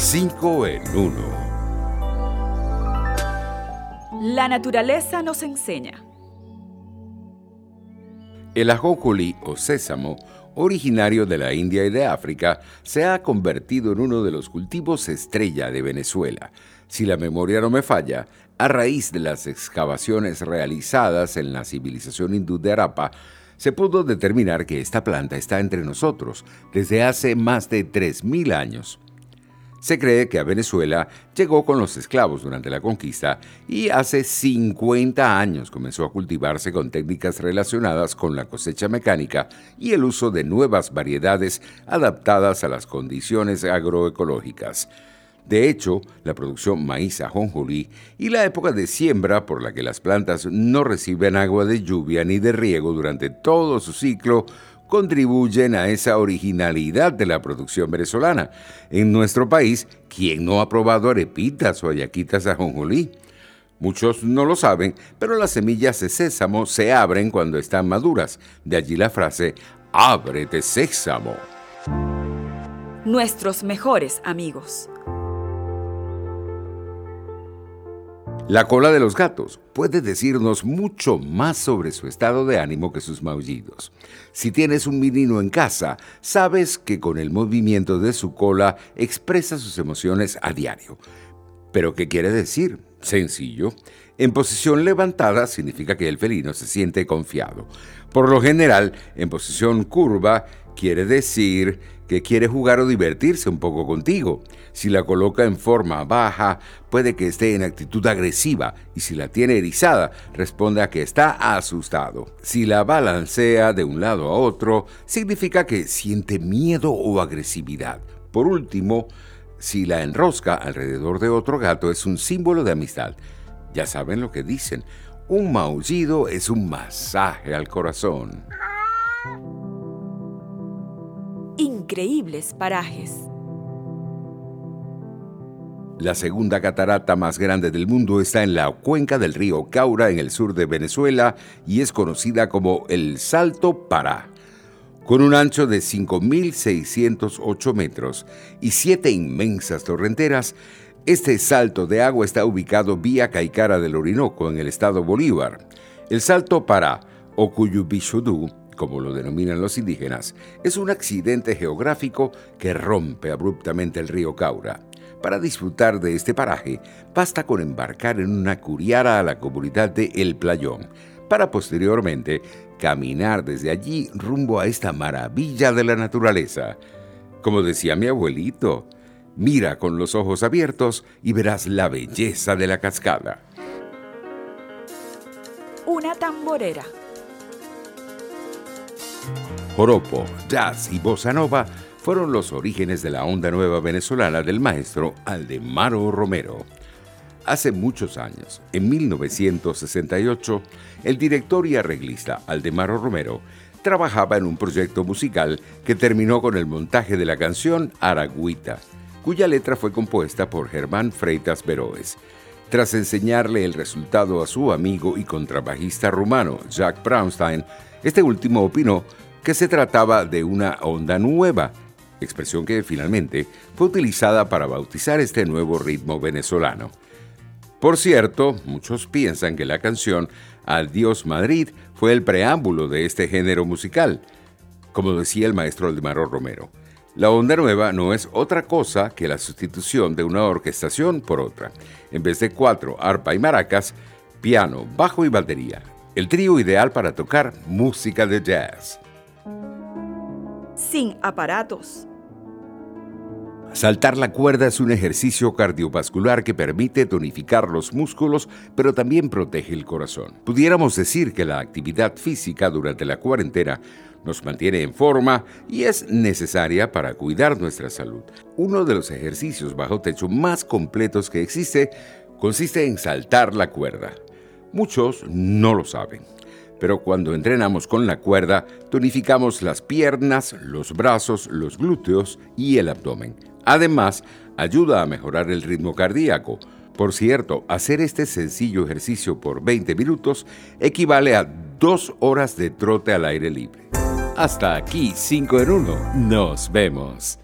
5 en 1. La naturaleza nos enseña. El ajonjolí o sésamo, originario de la India y de África, se ha convertido en uno de los cultivos estrella de Venezuela. Si la memoria no me falla, a raíz de las excavaciones realizadas en la civilización hindú de Arapa, se pudo determinar que esta planta está entre nosotros desde hace más de 3.000 años. Se cree que a Venezuela llegó con los esclavos durante la conquista y hace 50 años comenzó a cultivarse con técnicas relacionadas con la cosecha mecánica y el uso de nuevas variedades adaptadas a las condiciones agroecológicas. De hecho, la producción maíz ajonjolí y la época de siembra por la que las plantas no reciben agua de lluvia ni de riego durante todo su ciclo contribuyen a esa originalidad de la producción venezolana. En nuestro país, ¿quién no ha probado arepitas o ayaquitas ajonjolí? Muchos no lo saben, pero las semillas de sésamo se abren cuando están maduras. De allí la frase, ábrete sésamo. Nuestros mejores amigos. La cola de los gatos puede decirnos mucho más sobre su estado de ánimo que sus maullidos. Si tienes un menino en casa, sabes que con el movimiento de su cola expresa sus emociones a diario. ¿Pero qué quiere decir? Sencillo. En posición levantada significa que el felino se siente confiado. Por lo general, en posición curva quiere decir que quiere jugar o divertirse un poco contigo. Si la coloca en forma baja, puede que esté en actitud agresiva y si la tiene erizada, responde a que está asustado. Si la balancea de un lado a otro, significa que siente miedo o agresividad. Por último, si la enrosca alrededor de otro gato es un símbolo de amistad. Ya saben lo que dicen, un maullido es un masaje al corazón. Increíbles parajes. La segunda catarata más grande del mundo está en la cuenca del río Caura en el sur de Venezuela y es conocida como el Salto Pará. Con un ancho de 5.608 metros y siete inmensas torrenteras, este salto de agua está ubicado vía Caicara del Orinoco en el estado Bolívar. El Salto Pará, o como lo denominan los indígenas, es un accidente geográfico que rompe abruptamente el río Caura. Para disfrutar de este paraje, basta con embarcar en una curiara a la comunidad de El Playón, para posteriormente caminar desde allí rumbo a esta maravilla de la naturaleza. Como decía mi abuelito, mira con los ojos abiertos y verás la belleza de la cascada. Una tamborera. Joropo, jazz y bossa nova fueron los orígenes de la onda nueva venezolana del maestro Aldemaro Romero. Hace muchos años, en 1968, el director y arreglista Aldemaro Romero trabajaba en un proyecto musical que terminó con el montaje de la canción Aragüita, cuya letra fue compuesta por Germán Freitas Veroes. Tras enseñarle el resultado a su amigo y contrabajista rumano Jack Brownstein, este último opinó que se trataba de una onda nueva, expresión que finalmente fue utilizada para bautizar este nuevo ritmo venezolano. Por cierto, muchos piensan que la canción Adiós Madrid fue el preámbulo de este género musical, como decía el maestro Aldemaro Romero. La onda nueva no es otra cosa que la sustitución de una orquestación por otra. En vez de cuatro, arpa y maracas, piano, bajo y batería. El trío ideal para tocar música de jazz sin aparatos. Saltar la cuerda es un ejercicio cardiovascular que permite tonificar los músculos, pero también protege el corazón. Pudiéramos decir que la actividad física durante la cuarentena nos mantiene en forma y es necesaria para cuidar nuestra salud. Uno de los ejercicios bajo techo más completos que existe consiste en saltar la cuerda. Muchos no lo saben pero cuando entrenamos con la cuerda, tonificamos las piernas, los brazos, los glúteos y el abdomen. Además, ayuda a mejorar el ritmo cardíaco. Por cierto, hacer este sencillo ejercicio por 20 minutos equivale a dos horas de trote al aire libre. Hasta aquí 5 en 1. Nos vemos.